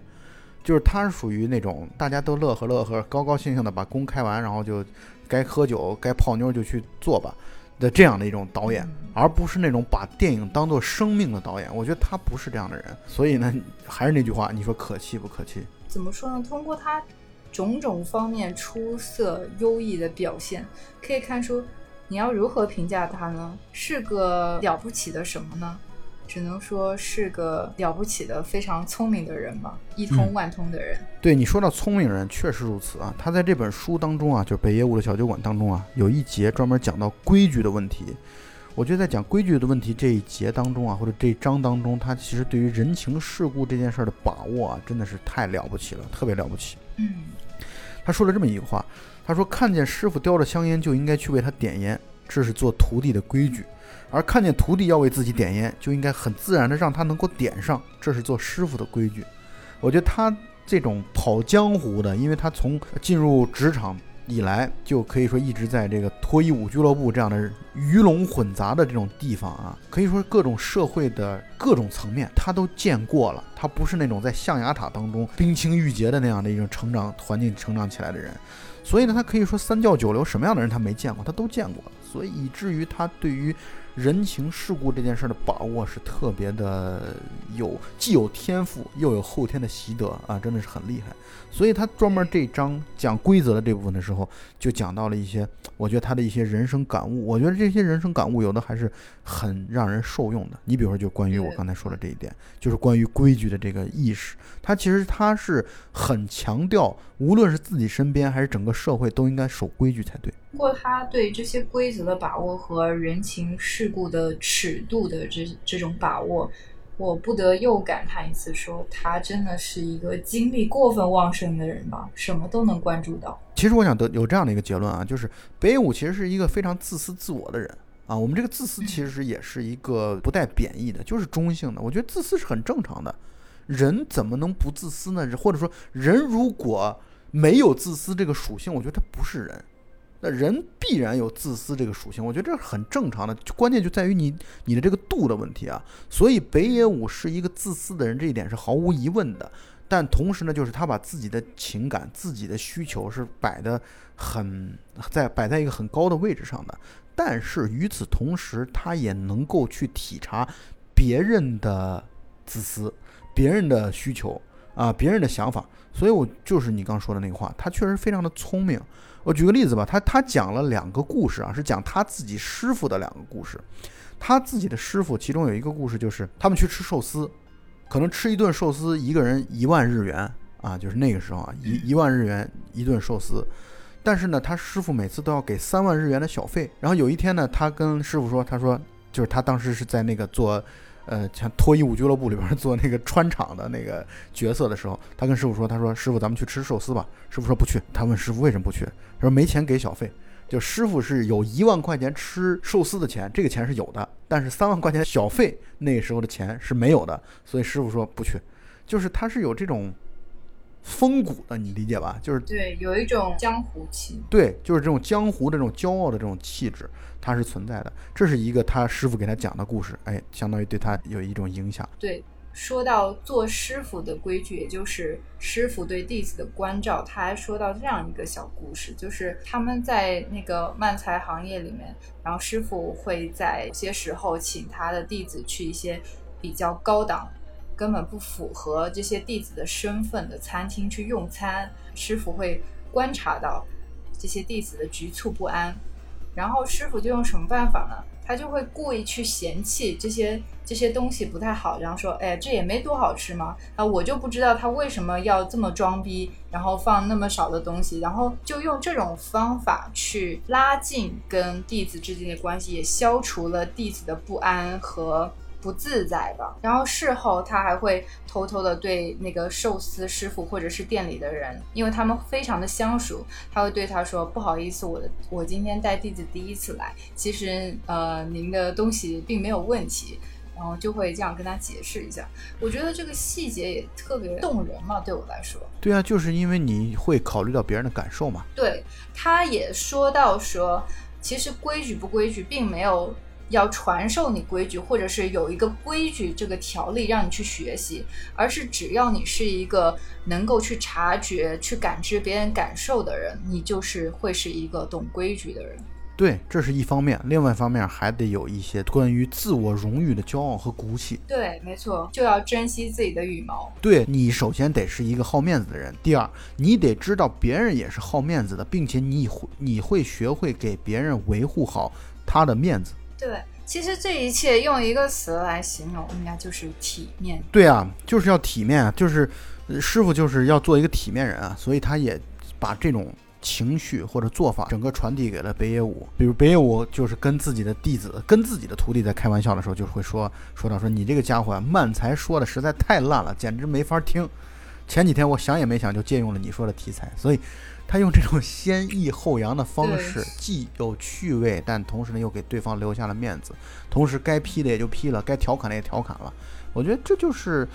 就是他是属于那种大家都乐呵乐呵、高高兴兴的把工开完，然后就该喝酒、该泡妞就去做吧的这样的一种导演，而不是那种把电影当做生命的导演。我觉得他不是这样的人，所以呢，还是那句话，你说可气不可气？怎么说呢？通过他。种种方面出色优异的表现，可以看出，你要如何评价他呢？是个了不起的什么呢？只能说是个了不起的非常聪明的人吧，一通万通的人。对你说到聪明人，确实如此啊。他在这本书当中啊，就是北野武的小酒馆当中啊，有一节专门讲到规矩的问题。我觉得在讲规矩的问题这一节当中啊，或者这一章当中，他其实对于人情世故这件事的把握啊，真的是太了不起了，特别了不起。嗯。他说了这么一句话，他说：“看见师傅叼着香烟，就应该去为他点烟，这是做徒弟的规矩；而看见徒弟要为自己点烟，就应该很自然的让他能够点上，这是做师傅的规矩。”我觉得他这种跑江湖的，因为他从进入职场。以来就可以说一直在这个脱衣舞俱乐部这样的鱼龙混杂的这种地方啊，可以说各种社会的各种层面他都见过了。他不是那种在象牙塔当中冰清玉洁的那样的一种成长环境成长起来的人，所以呢，他可以说三教九流什么样的人他没见过，他都见过，所以以至于他对于人情世故这件事的把握是特别的有，既有天赋又有后天的习得啊，真的是很厉害。所以他专门这章讲规则的这部分的时候，就讲到了一些，我觉得他的一些人生感悟。我觉得这些人生感悟有的还是很让人受用的。你比如说，就关于我刚才说的这一点，就是关于规矩的这个意识，他其实他是很强调，无论是自己身边还是整个社会，都应该守规矩才对。通过他对这些规则的把握和人情世事故的尺度的这这种把握。我不得又感叹一次，说他真的是一个精力过分旺盛的人吧，什么都能关注到。其实我想得有这样的一个结论啊，就是北野武其实是一个非常自私自我的人啊。我们这个自私其实也是一个不带贬义的，就是中性的。我觉得自私是很正常的，人怎么能不自私呢？或者说，人如果没有自私这个属性，我觉得他不是人。人必然有自私这个属性，我觉得这是很正常的。关键就在于你你的这个度的问题啊。所以北野武是一个自私的人，这一点是毫无疑问的。但同时呢，就是他把自己的情感、自己的需求是摆的很在摆在一个很高的位置上的。但是与此同时，他也能够去体察别人的自私、别人的需求啊、别人的想法。所以我就是你刚说的那个话，他确实非常的聪明。我举个例子吧，他他讲了两个故事啊，是讲他自己师傅的两个故事。他自己的师傅，其中有一个故事就是他们去吃寿司，可能吃一顿寿司一个人一万日元啊，就是那个时候啊，一一万日元一顿寿司。但是呢，他师傅每次都要给三万日元的小费。然后有一天呢，他跟师傅说，他说就是他当时是在那个做。呃，像脱衣舞俱乐部里边做那个穿场的那个角色的时候，他跟师傅说：“他说师傅，咱们去吃寿司吧。”师傅说：“不去。”他问师傅为什么不去？他说：“没钱给小费。”就师傅是有一万块钱吃寿司的钱，这个钱是有的，但是三万块钱小费那时候的钱是没有的，所以师傅说不去。就是他是有这种。风骨的，你理解吧？就是对，有一种江湖气。对，就是这种江湖的这种骄傲的这种气质，它是存在的。这是一个他师傅给他讲的故事，哎，相当于对他有一种影响。对，说到做师傅的规矩，也就是师傅对弟子的关照，他还说到这样一个小故事，就是他们在那个漫才行业里面，然后师傅会在些时候请他的弟子去一些比较高档。根本不符合这些弟子的身份的餐厅去用餐，师傅会观察到这些弟子的局促不安，然后师傅就用什么办法呢？他就会故意去嫌弃这些这些东西不太好，然后说：“哎，这也没多好吃嘛。”啊，我就不知道他为什么要这么装逼，然后放那么少的东西，然后就用这种方法去拉近跟弟子之间的关系，也消除了弟子的不安和。不自在吧？然后事后他还会偷偷的对那个寿司师傅或者是店里的人，因为他们非常的相熟，他会对他说：“不好意思，我的我今天带弟子第一次来，其实呃您的东西并没有问题。”然后就会这样跟他解释一下。我觉得这个细节也特别动人嘛，对我来说。对啊，就是因为你会考虑到别人的感受嘛。对，他也说到说，其实规矩不规矩并没有。要传授你规矩，或者是有一个规矩这个条例让你去学习，而是只要你是一个能够去察觉、去感知别人感受的人，你就是会是一个懂规矩的人。对，这是一方面，另外一方面还得有一些关于自我荣誉的骄傲和骨气。对，没错，就要珍惜自己的羽毛。对你首先得是一个好面子的人，第二，你得知道别人也是好面子的，并且你会你会学会给别人维护好他的面子。对，其实这一切用一个词来形容，应该就是体面。对啊，就是要体面啊，就是师傅就是要做一个体面人啊，所以他也把这种情绪或者做法整个传递给了北野武。比如北野武就是跟自己的弟子、跟自己的徒弟在开玩笑的时候，就会说说到说你这个家伙啊，慢才说的实在太烂了，简直没法听。前几天我想也没想就借用了你说的题材，所以。他用这种先抑后扬的方式，既有趣味，但同时呢又给对方留下了面子。同时该批的也就批了，该调侃的也调侃了。我觉得这就是，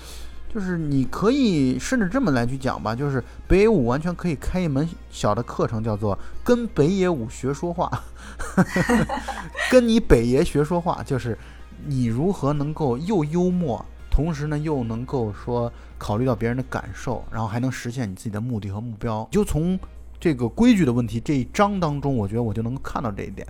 就是你可以甚至这么来去讲吧，就是北野武完全可以开一门小的课程，叫做跟北野武学说话，跟你北爷学说话，就是你如何能够又幽默，同时呢又能够说考虑到别人的感受，然后还能实现你自己的目的和目标，就从。这个规矩的问题这一章当中，我觉得我就能够看到这一点，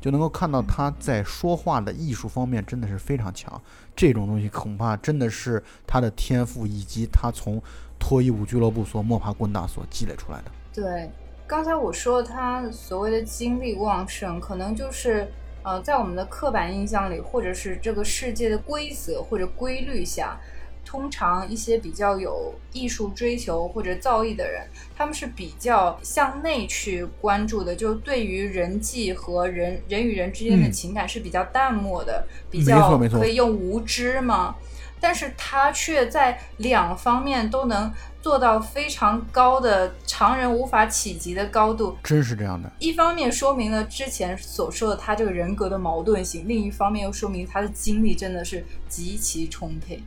就能够看到他在说话的艺术方面真的是非常强。这种东西恐怕真的是他的天赋，以及他从脱衣舞俱乐部所摸爬滚打所积累出来的。对，刚才我说他所谓的精力旺盛，可能就是呃，在我们的刻板印象里，或者是这个世界的规则或者规律下。通常一些比较有艺术追求或者造诣的人，他们是比较向内去关注的，就对于人际和人人与人之间的情感是比较淡漠的，比较可以用无知吗？但是他却在两方面都能做到非常高的常人无法企及的高度，真是这样的。一方面说明了之前所说的他这个人格的矛盾性，另一方面又说明他的精力真的是极其充沛。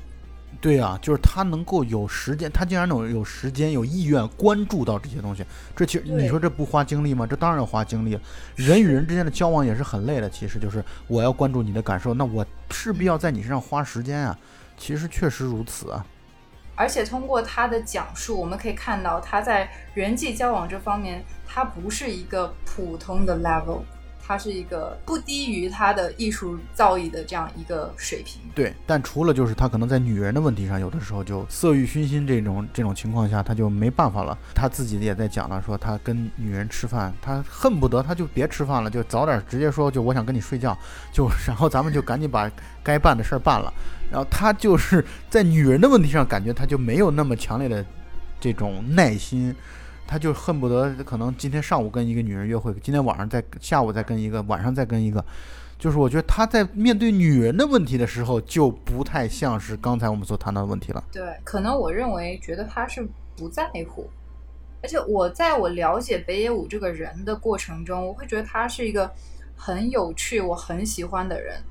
对啊，就是他能够有时间，他竟然能有时间、有意愿关注到这些东西，这其实你说这不花精力吗？这当然要花精力。人与人之间的交往也是很累的，其实就是我要关注你的感受，那我势必要在你身上花时间啊。其实确实如此啊。而且通过他的讲述，我们可以看到他在人际交往这方面，他不是一个普通的 level。他是一个不低于他的艺术造诣的这样一个水平。对，但除了就是他可能在女人的问题上，有的时候就色欲熏心这种这种情况下，他就没办法了。他自己也在讲了，说他跟女人吃饭，他恨不得他就别吃饭了，就早点直接说，就我想跟你睡觉，就然后咱们就赶紧把该办的事儿办了。然后他就是在女人的问题上，感觉他就没有那么强烈的这种耐心。他就恨不得可能今天上午跟一个女人约会，今天晚上再下午再跟一个，晚上再跟一个，就是我觉得他在面对女人的问题的时候，就不太像是刚才我们所谈到的问题了。对，可能我认为觉得他是不在乎，而且我在我了解北野武这个人的过程中，我会觉得他是一个很有趣、我很喜欢的人。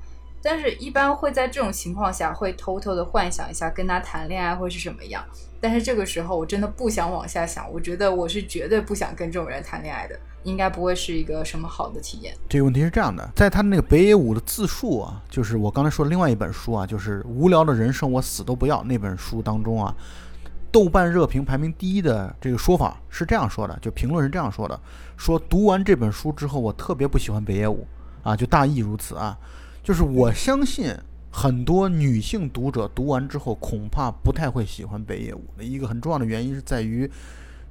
但是，一般会在这种情况下，会偷偷的幻想一下跟他谈恋爱会是什么样。但是这个时候，我真的不想往下想。我觉得我是绝对不想跟这种人谈恋爱的，应该不会是一个什么好的体验。这个问题是这样的，在他那个北野武的自述啊，就是我刚才说的另外一本书啊，就是《无聊的人生我死都不要》那本书当中啊，豆瓣热评排名第一的这个说法是这样说的，就评论是这样说的：说读完这本书之后，我特别不喜欢北野武啊，就大意如此啊。就是我相信很多女性读者读完之后，恐怕不太会喜欢北野武的一个很重要的原因是在于，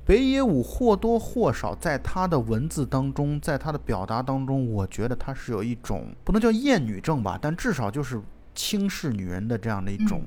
北野武或多或少在他的文字当中，在他的表达当中，我觉得他是有一种不能叫厌女症吧，但至少就是轻视女人的这样的一种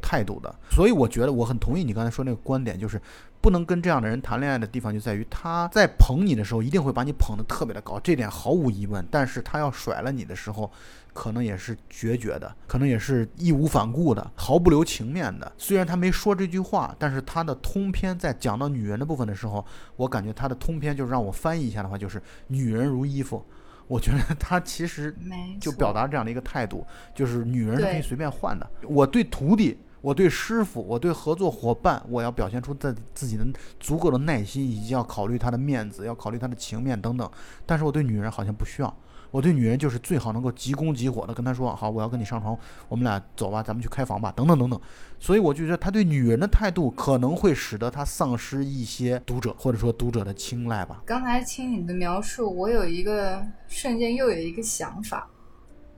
态度的。所以我觉得我很同意你刚才说那个观点，就是。不能跟这样的人谈恋爱的地方就在于，他在捧你的时候一定会把你捧得特别的高，这点毫无疑问。但是他要甩了你的时候，可能也是决绝的，可能也是义无反顾的，毫不留情面的。虽然他没说这句话，但是他的通篇在讲到女人的部分的时候，我感觉他的通篇就是让我翻译一下的话，就是女人如衣服。我觉得他其实就表达这样的一个态度，就是女人是可以随便换的。我对徒弟。我对师傅，我对合作伙伴，我要表现出自自己的足够的耐心，以及要考虑他的面子，要考虑他的情面等等。但是我对女人好像不需要，我对女人就是最好能够急功急火的跟她说好，我要跟你上床，我们俩走吧，咱们去开房吧，等等等等。所以我就觉得他对女人的态度可能会使得他丧失一些读者或者说读者的青睐吧。刚才听你的描述，我有一个瞬间又有一个想法，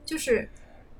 就是。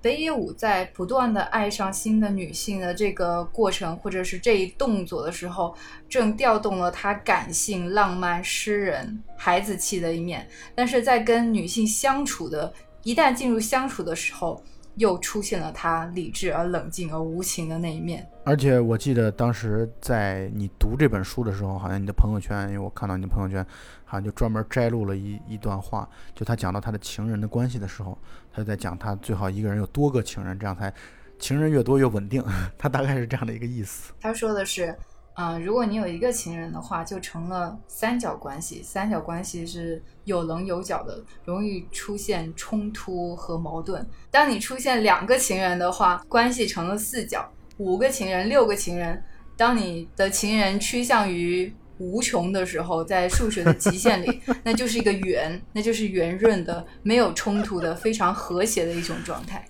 北野武在不断的爱上新的女性的这个过程，或者是这一动作的时候，正调动了他感性、浪漫、诗人、孩子气的一面。但是在跟女性相处的，一旦进入相处的时候，又出现了他理智而冷静而无情的那一面。而且我记得当时在你读这本书的时候，好像你的朋友圈，因为我看到你的朋友圈。好像就专门摘录了一一段话，就他讲到他的情人的关系的时候，他就在讲他最好一个人有多个情人，这样才情人越多越稳定。他大概是这样的一个意思。他说的是，嗯，如果你有一个情人的话，就成了三角关系，三角关系是有棱有角的，容易出现冲突和矛盾。当你出现两个情人的话，关系成了四角；五个情人、六个情人，当你的情人趋向于。无穷的时候，在数学的极限里，那就是一个圆，那就是圆润的、没有冲突的、非常和谐的一种状态。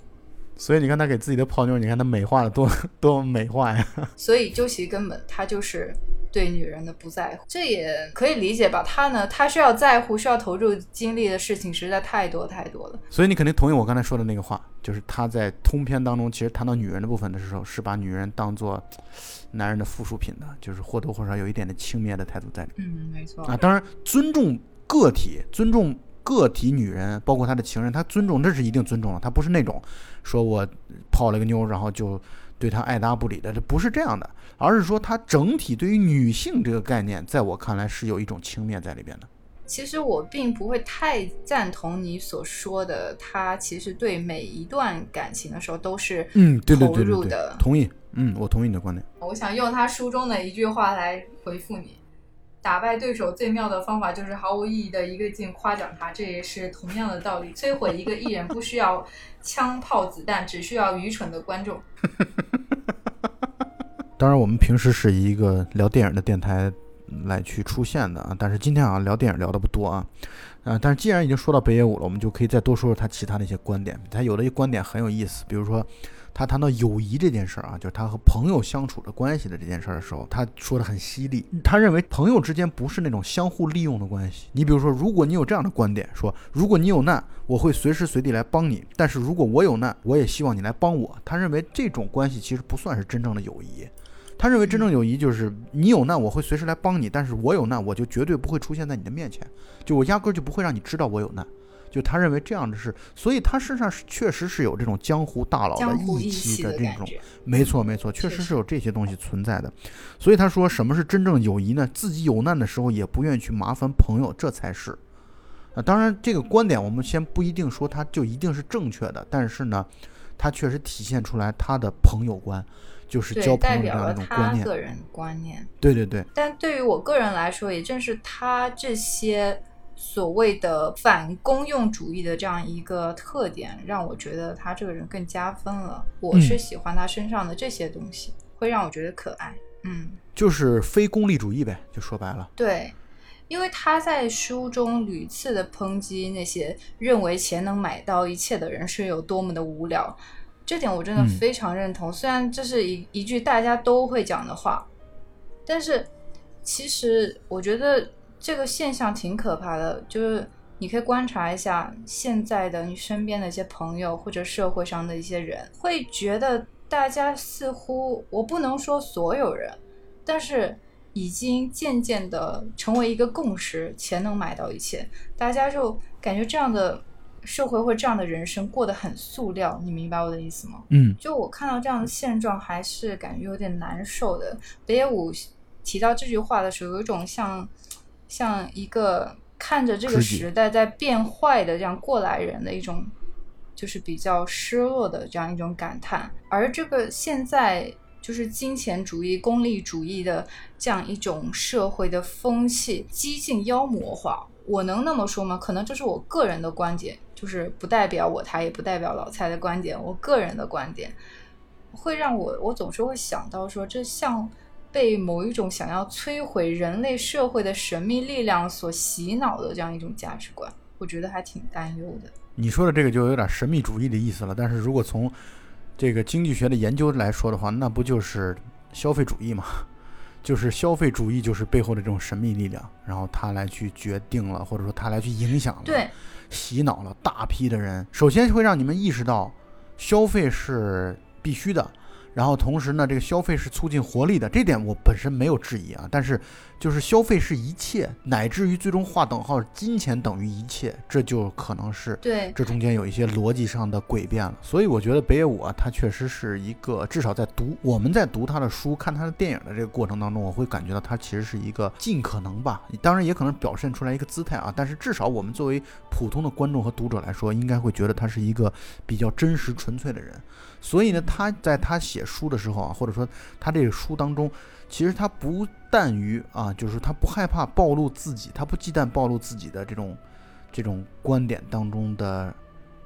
所以你看他给自己的泡妞，你看他美化的多 多美化呀。所以究其根本，他就是对女人的不在乎，这也可以理解吧？他呢，他需要在乎、需要投入精力的事情实在太多太多了。所以你肯定同意我刚才说的那个话，就是他在通篇当中，其实谈到女人的部分的时候，是把女人当做男人的附属品的，就是或多或少有一点的轻蔑的态度在里。嗯，没错。啊，当然尊重个体，尊重个体女人，包括她的情人，她尊重这是一定尊重了，她不是那种说我泡了个妞，然后就。对她爱答不理的，这不是这样的，而是说她整体对于女性这个概念，在我看来是有一种轻蔑在里边的。其实我并不会太赞同你所说的，他其实对每一段感情的时候都是嗯，对对投对对对入的。，同意，嗯，我同意你的观点。我想用他书中的一句话来回复你：打败对手最妙的方法就是毫无意义的一个劲夸奖他，这也是同样的道理。摧毁一个艺人不需要枪炮子弹，只需要愚蠢的观众。当然，我们平时是一个聊电影的电台来去出现的啊，但是今天啊聊电影聊的不多啊，啊，但是既然已经说到北野武了，我们就可以再多说说他其他的一些观点。他有的一些观点很有意思，比如说他谈到友谊这件事儿啊，就是他和朋友相处的关系的这件事儿的时候，他说的很犀利。他认为朋友之间不是那种相互利用的关系。你比如说，如果你有这样的观点，说如果你有难，我会随时随地来帮你；但是如果我有难，我也希望你来帮我。他认为这种关系其实不算是真正的友谊。他认为真正友谊就是你有难，我会随时来帮你；但是我有难，我就绝对不会出现在你的面前，就我压根儿就不会让你知道我有难。就他认为这样的是，所以他身上是确实是有这种江湖大佬的义气气的这种，没错没错，确实是有这些东西存在的。所以他说，什么是真正友谊呢？自己有难的时候也不愿意去麻烦朋友，这才是。啊，当然这个观点我们先不一定说他就一定是正确的，但是呢，他确实体现出来他的朋友观，就是交朋友这样表了一种观念。个人观念。对对对，但对于我个人来说，也正是他这些所谓的反公用主义的这样一个特点，让我觉得他这个人更加分了。我嗯是喜欢他身上的这些东西，会让我觉得可爱。嗯，就是非功利主义呗，就说白了。对。因为他在书中屡次的抨击那些认为钱能买到一切的人是有多么的无聊，这点我真的嗯非常认同。虽然这是一一句大家都会讲的话，但是其实我觉得这个现象挺可怕的，就是你可以观察一下现在的你身边的一些朋友或者社会上的一些人，会觉得大家似乎我不能说所有人，但是已经渐渐的成为一个共识，钱能买到一切，大家就感觉这样的社会或这样的人生过得很塑料，你明白我的意思吗？嗯就我看到这样的现状，还是感觉有点难受的。北野武提到这句话的时候，有一种像像一个看着这个时代在变坏的这样过来人的一种，就是比较失落的这样一种感叹。而这个现在就是金钱主义、功利主义的这样一种社会的风气激进妖魔化。我能那么说吗？可能这是我个人的观点，就是不代表我台，也不代表老蔡的观点。我个人的观点会让我，我总是会想到说，这像被某一种想要摧毁人类社会的神秘力量所洗脑的这样一种价值观，我觉得还挺担忧的。你说的这个就有点神秘主义的意思了。但是如果从这个经济学的研究来说的话，那不就是消费主义吗？就是消费主义就是背后的这种神秘力量，然后他来去决定了，或者说他来去影响了，对，洗脑了大批的人。首先会让你们意识到，消费是必须的，然后同时呢，这个消费是促进活力的，这点我本身没有质疑啊。但是就是消费是一切，乃至于最终划等号，金钱等于一切，这就可能是对，这中间有一些逻辑上的诡辩了，所以我觉得北野武啊，他确实是一个，至少在读我们在读他的书、看他的电影的这个过程当中，我会感觉到他其实是一个尽可能吧，当然也可能表现出来一个姿态啊，但是至少我们作为普通的观众和读者来说，应该会觉得他是一个比较真实纯粹的人。所以呢，他在他写书的时候啊，或者说他这个书当中，其实他不但于啊，就是他不害怕暴露自己，他不忌惮暴露自己的这种这种观点当中的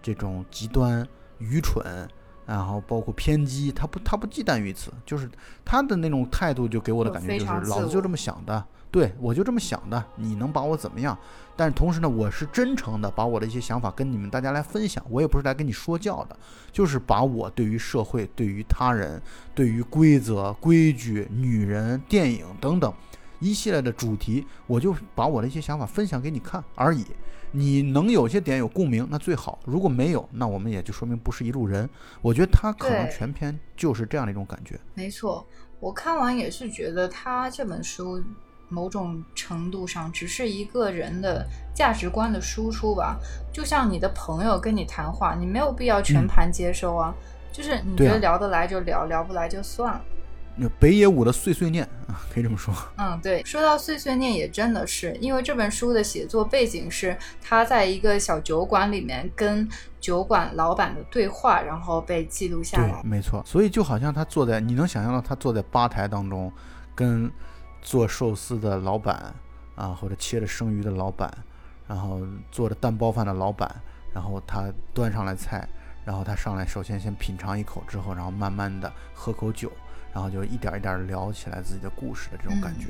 这种极端、愚蠢，然后包括偏激，他不他不忌惮于此，就是他的那种态度就给我的感觉就是老子就这么想的，对我就这么想的，你能把我怎么样？但是同时呢，我是真诚的把我的一些想法跟你们大家来分享，我也不是来跟你说教的，就是把我对于社会、对于他人、对于规则、规矩、女人、电影等等一系列的主题，我就把我的一些想法分享给你看而已。你能有些点有共鸣，那最好；如果没有，那我们也就说明不是一路人。我觉得他可能全篇就是这样的一种感觉。没错，我看完也是觉得他这本书某种程度上只是一个人的价值观的输出吧。就像你的朋友跟你谈话，你没有必要全嗯盘接收啊，就是你觉得聊得来就聊，聊不来就算了。那北野武的碎碎念啊，可以这么说。嗯，对，说到碎碎念也真的是，因为这本书的写作背景是他在一个小酒馆里面跟酒馆老板的对话，然后被记录下对，来。没错。所以就好像他坐在，你能想象到他坐在吧台当中，跟做寿司的老板啊，或者切着生鱼的老板，然后做着蛋包饭的老板，然后他端上来菜，然后他上来首先先品尝一口之后，然后慢慢的喝口酒，然后就一点一点聊起来自己的故事的这种感觉。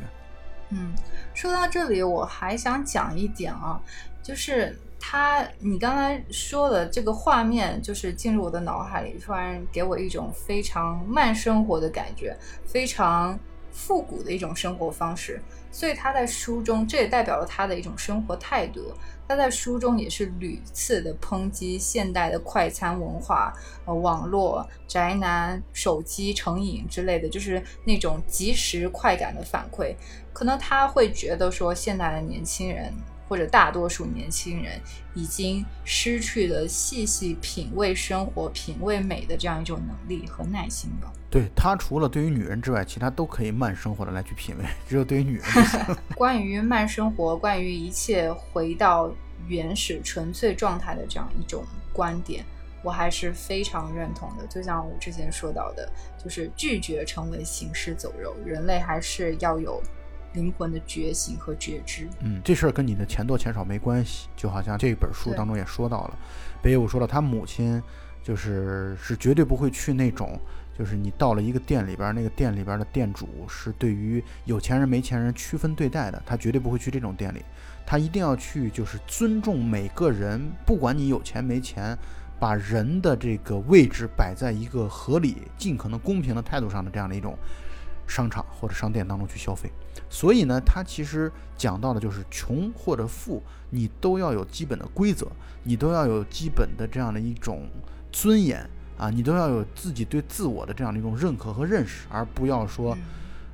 嗯，说到这里，我还想讲一点啊，就是他，你刚才说的这个画面，就是进入我的脑海里，突然给我一种非常慢生活的感觉，非常复古的一种生活方式。所以他在书中，这也代表了他的一种生活态度。他在书中也是屡次的抨击现代的快餐文化、呃网络、宅男、手机成瘾之类的，就是那种即时快感的反馈。可能他会觉得说，现代的年轻人或者大多数年轻人已经失去了细细品味生活、品味美的这样一种能力和耐心吧。对他除了对于女人之外，其他都可以慢生活的来去品味，只有对于女人。关于慢生活，关于一切回到原始纯粹状态的这样一种观点，我还是非常认同的。就像我之前说到的，就是拒绝成为行尸走肉，人类还是要有灵魂的觉醒和觉知。嗯，这事儿跟你的钱多钱少没关系，就好像这本书当中也说到了，北野武说了，他母亲就是是绝对不会去那种，就是你到了一个店里边儿，那个店里边儿的店主是对于有钱人没钱人区分对待的，他绝对不会去这种店里，他一定要去就是尊重每个人，不管你有钱没钱。把人的这个位置摆在一个合理、尽可能公平的态度上的这样的一种商场或者商店当中去消费，所以呢，它其实讲到的就是穷或者富，你都要有基本的规则，你都要有基本的这样的一种尊严啊，你都要有自己对自我的这样的一种认可和认识，而不要说，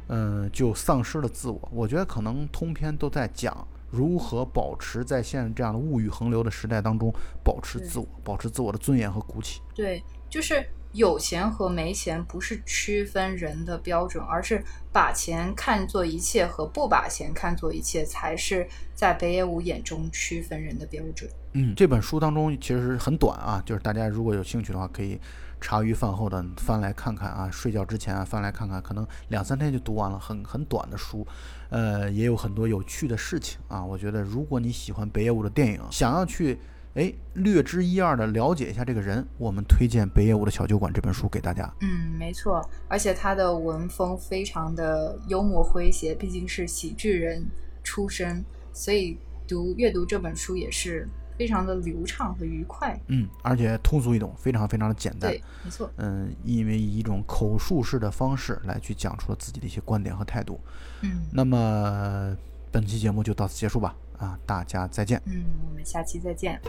嗯、就丧失了自我。我觉得可能通篇都在讲如何保持在现在这样的物欲横流的时代当中保持自我，保持自我的尊严和骨气。对，就是有钱和没钱不是区分人的标准，而是把钱看作一切和不把钱看作一切，才是在北野武眼中区分人的标准。嗯，这本书当中其实很短啊，就是大家如果有兴趣的话，可以茶余饭后的翻来看看啊，睡觉之前啊翻来看看，可能两三天就读完了，很很短的书，呃，也有很多有趣的事情啊。我觉得如果你喜欢北野武的电影，想要去哎略知一二的了解一下这个人，我们推荐北野武的《小酒馆》这本书给大家。嗯，没错，而且他的文风非常的幽默诙谐，毕竟是喜剧人出身，所以读阅读这本书也是非常的流畅和愉快。嗯，而且通俗易懂，非常非常的简单。对，没错。嗯，因为以一种口述式的方式来去讲出了自己的一些观点和态度。嗯那么本期节目就到此结束吧，啊，大家再见。嗯，我们下期再见。